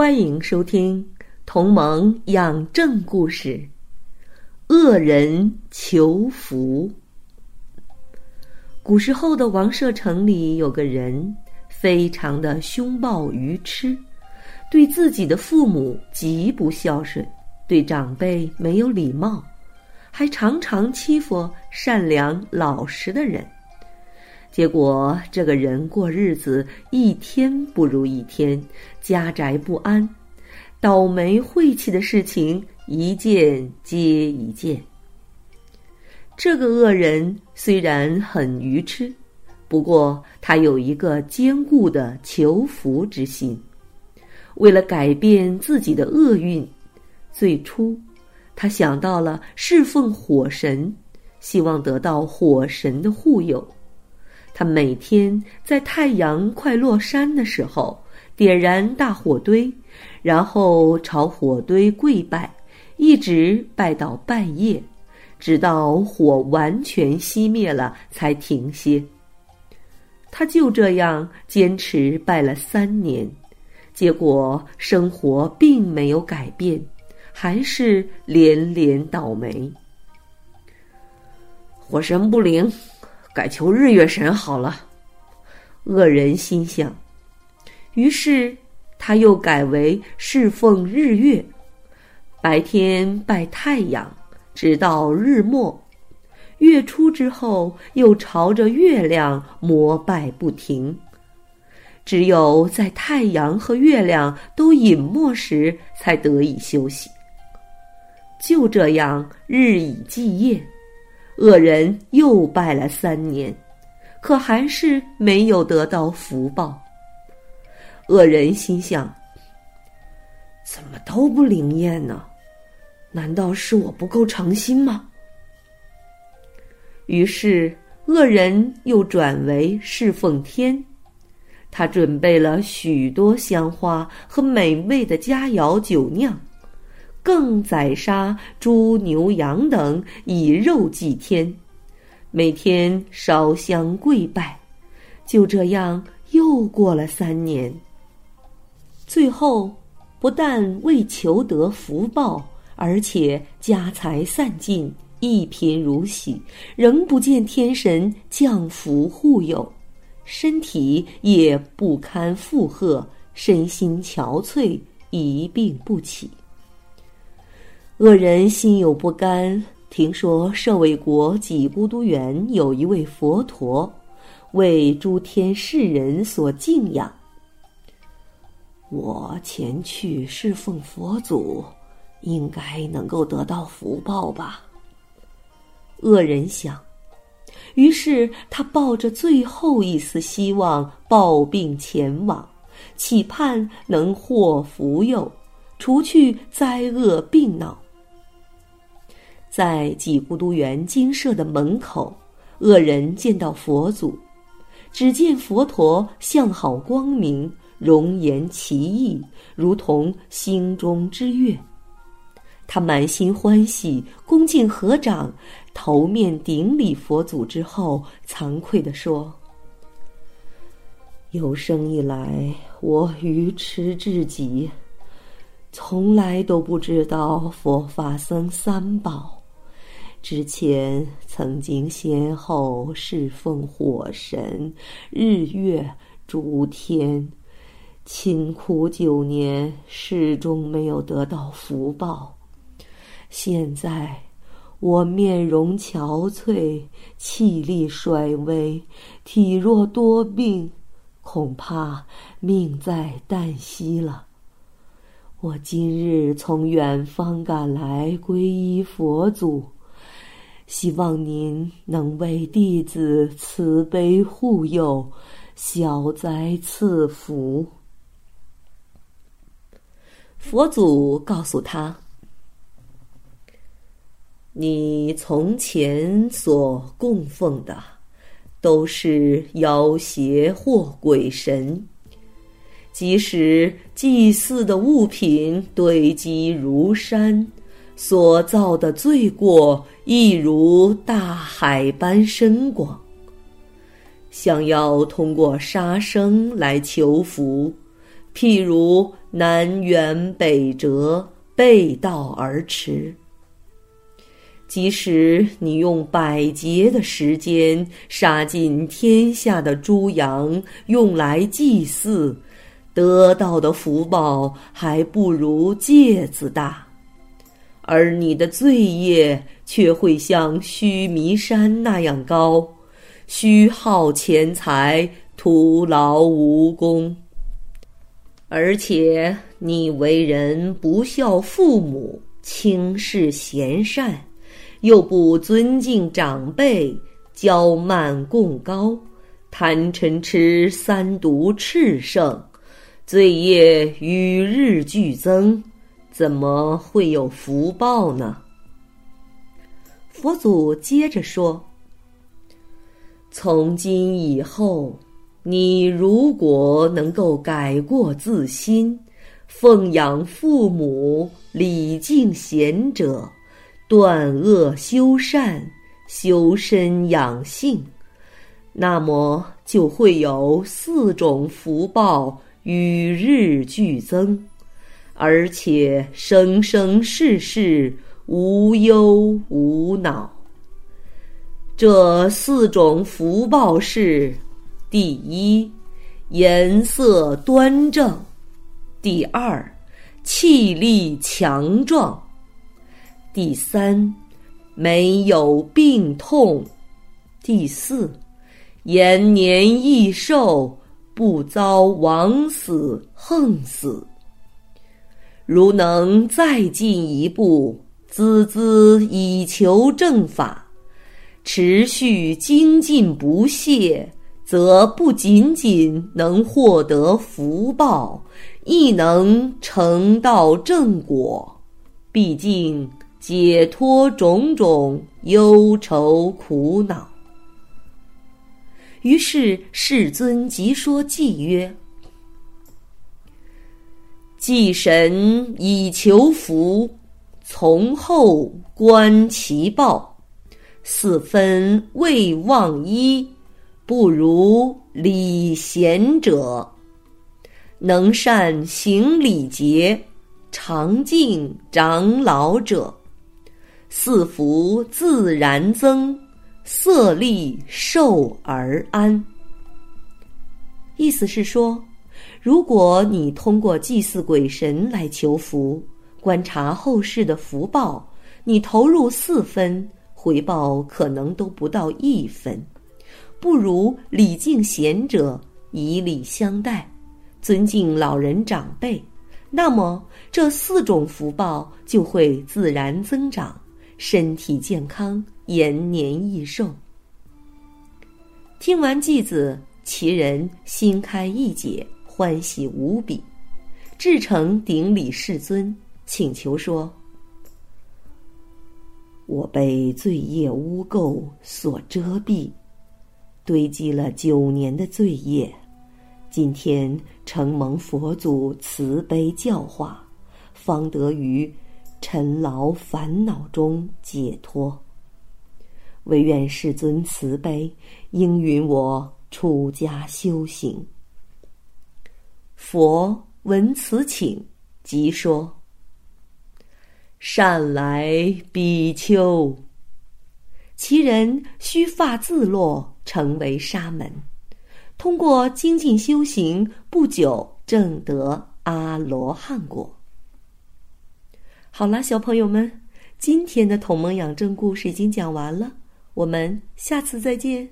欢迎收听《同盟养正故事》，恶人求福。古时候的王舍城里有个人，非常的凶暴愚痴，对自己的父母极不孝顺，对长辈没有礼貌，还常常欺负善良老实的人。结果，这个人过日子一天不如一天，家宅不安，倒霉晦气的事情一件接一件。这个恶人虽然很愚痴，不过他有一个坚固的求福之心。为了改变自己的厄运，最初他想到了侍奉火神，希望得到火神的护佑。他每天在太阳快落山的时候点燃大火堆，然后朝火堆跪拜，一直拜到半夜，直到火完全熄灭了才停歇。他就这样坚持拜了三年，结果生活并没有改变，还是连连倒霉。火神不灵。改求日月神好了，恶人心想。于是他又改为侍奉日月，白天拜太阳，直到日没。月初之后，又朝着月亮膜拜不停。只有在太阳和月亮都隐没时，才得以休息。就这样，日以继夜。恶人又拜了三年，可还是没有得到福报。恶人心想：怎么都不灵验呢？难道是我不够诚心吗？于是，恶人又转为侍奉天，他准备了许多香花和美味的佳肴酒酿。更宰杀猪牛羊等，以肉祭天，每天烧香跪拜，就这样又过了三年。最后，不但未求得福报，而且家财散尽，一贫如洗，仍不见天神降福护佑，身体也不堪负荷，身心憔悴，一病不起。恶人心有不甘，听说舍卫国几孤独园有一位佛陀，为诸天世人所敬仰。我前去侍奉佛祖，应该能够得到福报吧？恶人想，于是他抱着最后一丝希望，抱病前往，期盼能获福佑，除去灾厄病恼。在几孤独园精舍的门口，恶人见到佛祖，只见佛陀相好光明，容颜奇异，如同星中之月。他满心欢喜，恭敬合掌，头面顶礼佛祖之后，惭愧地说：“有生以来，我愚痴至极，从来都不知道佛法僧三宝。”之前曾经先后侍奉火神、日月、诸天，勤苦九年，始终没有得到福报。现在我面容憔悴，气力衰微，体弱多病，恐怕命在旦夕了。我今日从远方赶来，皈依佛祖。希望您能为弟子慈悲护佑，消灾赐福。佛祖告诉他：“你从前所供奉的，都是妖邪或鬼神。即使祭祀的物品堆积如山，所造的罪过亦如大海般深广。想要通过杀生来求福，譬如……”南辕北辙，背道而驰。即使你用百劫的时间杀尽天下的猪羊，用来祭祀，得到的福报还不如芥子大，而你的罪业却会像须弥山那样高，虚耗钱财，徒劳无功。而且你为人不孝父母，轻视贤善，又不尊敬长辈，骄慢共高，贪嗔痴三毒炽盛，罪业与日俱增，怎么会有福报呢？佛祖接着说：“从今以后。”你如果能够改过自新，奉养父母，礼敬贤者，断恶修善，修身养性，那么就会有四种福报与日俱增，而且生生世世无忧无恼。这四种福报是。第一，颜色端正；第二，气力强壮；第三，没有病痛；第四，延年益寿，不遭枉死横死。如能再进一步，孜孜以求正法，持续精进不懈。则不仅仅能获得福报，亦能成道正果，毕竟解脱种种忧愁苦恼。于是世尊即说偈曰：“祭神以求福，从后观其报，四分未忘一。”不如礼贤者，能善行礼节，常敬长老者，四福自然增，色力寿而安。意思是说，如果你通过祭祀鬼神来求福，观察后世的福报，你投入四分，回报可能都不到一分。不如礼敬贤者，以礼相待，尊敬老人长辈，那么这四种福报就会自然增长，身体健康，延年益寿。听完偈子，其人心开意解，欢喜无比，至诚顶礼世尊，请求说：“我被罪业污垢所遮蔽。”堆积了九年的罪业，今天承蒙佛祖慈悲教化，方得于尘劳烦恼中解脱。唯愿世尊慈悲，应允我出家修行。佛闻此请，即说：“善来，比丘。”其人须发自落。成为沙门，通过精进修行，不久证得阿罗汉果。好了，小朋友们，今天的同盟养正故事已经讲完了，我们下次再见。